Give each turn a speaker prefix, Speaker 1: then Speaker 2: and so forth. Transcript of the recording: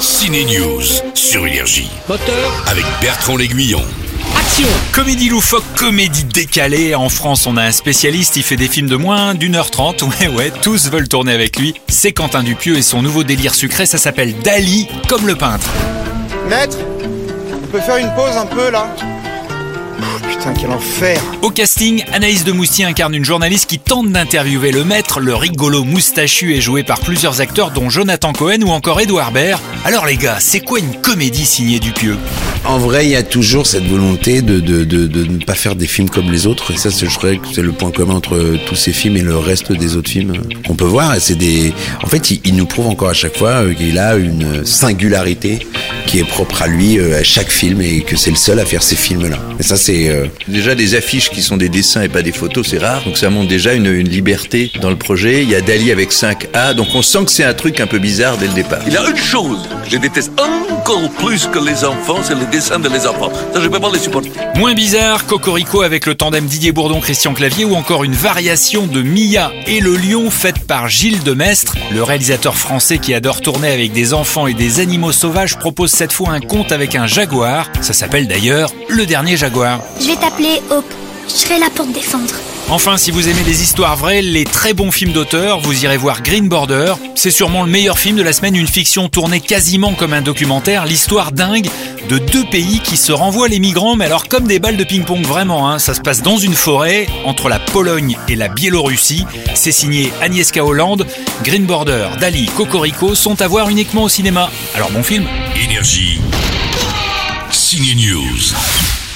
Speaker 1: Ciné News sur Énergie
Speaker 2: Moteur,
Speaker 1: avec Bertrand L'Aiguillon.
Speaker 2: action
Speaker 3: Comédie loufoque, comédie décalée. En France, on a un spécialiste, il fait des films de moins d'une heure trente. Ouais, ouais, tous veulent tourner avec lui. C'est Quentin Dupieux et son nouveau délire sucré, ça s'appelle Dali, comme le peintre.
Speaker 4: Maître, on peut faire une pause un peu là? Putain, quel enfer
Speaker 3: Au casting, Anaïs de Moustier incarne une journaliste qui tente d'interviewer le maître. Le rigolo moustachu est joué par plusieurs acteurs, dont Jonathan Cohen ou encore Edouard Baird. Alors les gars, c'est quoi une comédie signée Dupieux
Speaker 5: En vrai, il y a toujours cette volonté de, de, de, de ne pas faire des films comme les autres. Et ça, je crois que c'est le point commun entre tous ces films et le reste des autres films qu'on peut voir. Et c'est des, en fait, il, il nous prouve encore à chaque fois euh, qu'il a une singularité qui est propre à lui euh, à chaque film et que c'est le seul à faire ces films-là. Et ça, c'est euh,
Speaker 6: Déjà des affiches qui sont des dessins et pas des photos, c'est rare. Donc ça montre déjà une, une liberté dans le projet. Il y a Dali avec 5A, donc on sent que c'est un truc un peu bizarre dès le départ.
Speaker 7: Il y a une chose que je déteste encore plus que les enfants, c'est les dessins de les enfants. Ça, je peux pas les supporter.
Speaker 3: Moins bizarre, Cocorico avec le tandem Didier Bourdon-Christian Clavier ou encore une variation de Mia et le lion faite par Gilles Demestre. Le réalisateur français qui adore tourner avec des enfants et des animaux sauvages propose cette fois un conte avec un jaguar. Ça s'appelle d'ailleurs Le Dernier Jaguar.
Speaker 8: Je vais t'appeler Hope. Je serai là pour te défendre.
Speaker 3: Enfin, si vous aimez les histoires vraies, les très bons films d'auteur, vous irez voir Green Border. C'est sûrement le meilleur film de la semaine, une fiction tournée quasiment comme un documentaire, l'histoire dingue de deux pays qui se renvoient les migrants, mais alors comme des balles de ping-pong vraiment, hein. ça se passe dans une forêt entre la Pologne et la Biélorussie. C'est signé Agnieszka Hollande. Green Border, Dali, Cocorico sont à voir uniquement au cinéma. Alors bon film
Speaker 1: Énergie. News.